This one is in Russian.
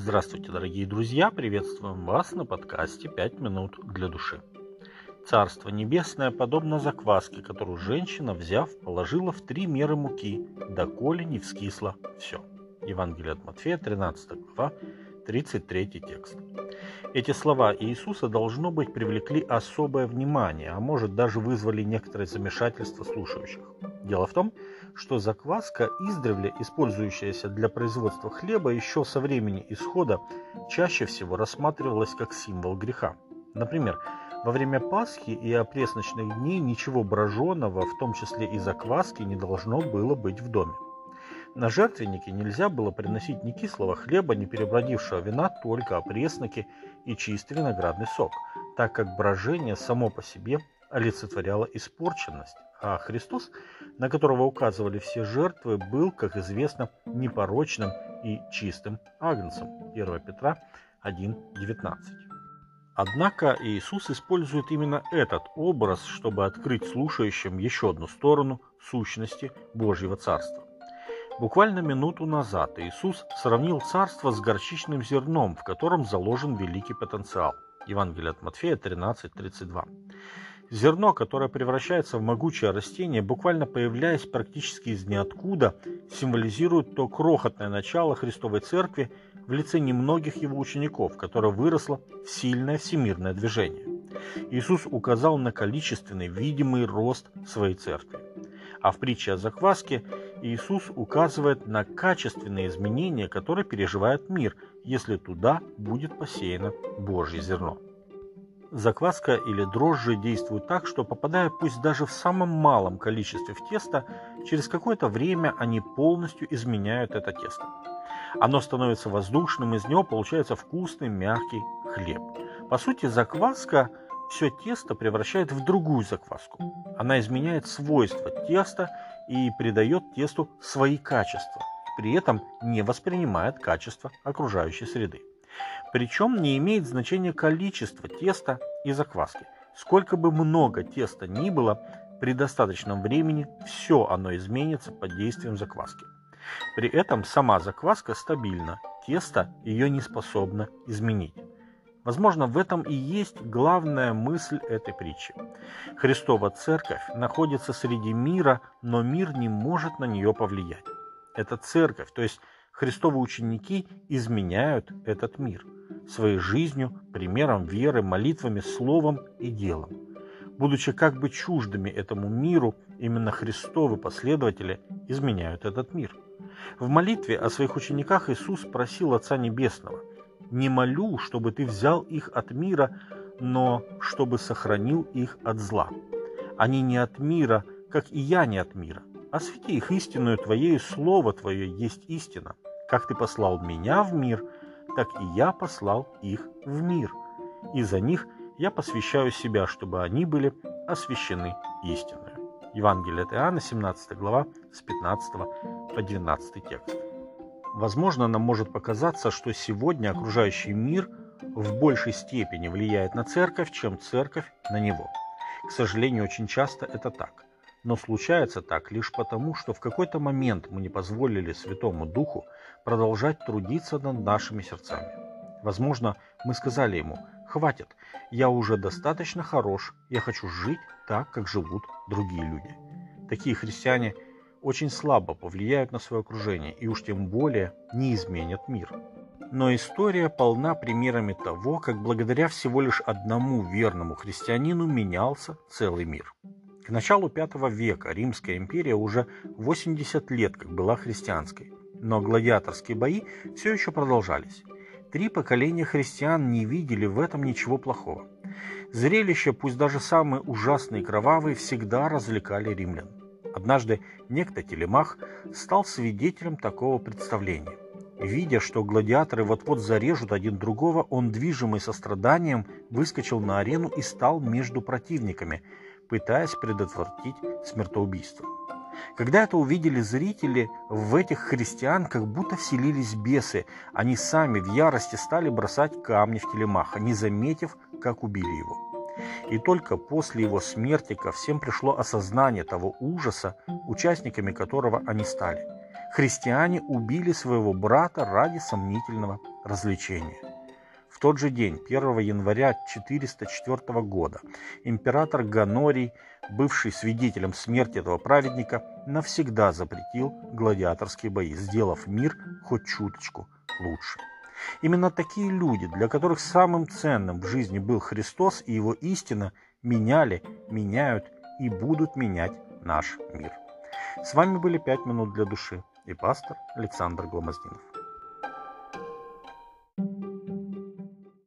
Здравствуйте, дорогие друзья! Приветствуем вас на подкасте «Пять минут для души». Царство Небесное подобно закваске, которую женщина, взяв, положила в три меры муки, доколе не вскисло все. Евангелие от Матфея, 13 глава, 33 текст. Эти слова Иисуса, должно быть, привлекли особое внимание, а может даже вызвали некоторое замешательство слушающих. Дело в том, что закваска, издревле использующаяся для производства хлеба, еще со времени исхода чаще всего рассматривалась как символ греха. Например, во время Пасхи и опресночных дней ничего броженого, в том числе и закваски, не должно было быть в доме. На жертвеннике нельзя было приносить ни кислого хлеба, ни перебродившего вина, только опресноки и чистый виноградный сок, так как брожение само по себе олицетворяло испорченность, а Христос, на которого указывали все жертвы, был, как известно, непорочным и чистым агнцем. 1 Петра 1.19. Однако Иисус использует именно этот образ, чтобы открыть слушающим еще одну сторону сущности Божьего Царства. Буквально минуту назад Иисус сравнил царство с горчичным зерном, в котором заложен великий потенциал. Евангелие от Матфея 13:32. Зерно, которое превращается в могучее растение, буквально появляясь практически из ниоткуда, символизирует то крохотное начало Христовой Церкви в лице немногих его учеников, которое выросло в сильное всемирное движение. Иисус указал на количественный, видимый рост своей Церкви. А в притче о закваске Иисус указывает на качественные изменения, которые переживает мир, если туда будет посеяно Божье зерно. Закваска или дрожжи действуют так, что попадая пусть даже в самом малом количестве в тесто, через какое-то время они полностью изменяют это тесто. Оно становится воздушным, из него получается вкусный мягкий хлеб. По сути, закваска все тесто превращает в другую закваску. Она изменяет свойства теста и придает тесту свои качества, при этом не воспринимает качество окружающей среды. Причем не имеет значения количество теста и закваски. Сколько бы много теста ни было, при достаточном времени все оно изменится под действием закваски. При этом сама закваска стабильна, тесто ее не способно изменить. Возможно, в этом и есть главная мысль этой притчи. Христова Церковь находится среди мира, но мир не может на нее повлиять. Это Церковь, то есть Христовы ученики изменяют этот мир – своей жизнью, примером веры, молитвами, словом и делом. Будучи как бы чуждыми этому миру, именно Христовы последователи изменяют этот мир. В молитве о своих учениках Иисус просил Отца Небесного «Не молю, чтобы Ты взял их от мира, но чтобы сохранил их от зла. Они не от мира, как и я не от мира. Освети их истинную Твоею, Слово Твое есть истина. Как Ты послал меня в мир – так и я послал их в мир. И за них я посвящаю себя, чтобы они были освящены истинной. Евангелие от Иоанна, 17 глава, с 15 по 12 текст. Возможно, нам может показаться, что сегодня окружающий мир в большей степени влияет на церковь, чем церковь на него. К сожалению, очень часто это так. Но случается так лишь потому, что в какой-то момент мы не позволили Святому Духу продолжать трудиться над нашими сердцами. Возможно, мы сказали ему, хватит, я уже достаточно хорош, я хочу жить так, как живут другие люди. Такие христиане очень слабо повлияют на свое окружение и уж тем более не изменят мир. Но история полна примерами того, как благодаря всего лишь одному верному христианину менялся целый мир. К началу V века Римская империя уже 80 лет как была христианской, но гладиаторские бои все еще продолжались. Три поколения христиан не видели в этом ничего плохого. Зрелища, пусть даже самые ужасные и кровавые, всегда развлекали римлян. Однажды некто Телемах стал свидетелем такого представления. Видя, что гладиаторы вот-вот зарежут один другого, он, движимый состраданием, выскочил на арену и стал между противниками – пытаясь предотвратить смертоубийство. Когда это увидели зрители, в этих христиан как будто вселились бесы. Они сами в ярости стали бросать камни в телемаха, не заметив, как убили его. И только после его смерти ко всем пришло осознание того ужаса, участниками которого они стали. Христиане убили своего брата ради сомнительного развлечения. В тот же день, 1 января 404 года, император Ганорий, бывший свидетелем смерти этого праведника, навсегда запретил гладиаторские бои, сделав мир хоть чуточку лучше. Именно такие люди, для которых самым ценным в жизни был Христос и его истина, меняли, меняют и будут менять наш мир. С вами были «Пять минут для души» и пастор Александр Гломоздинов.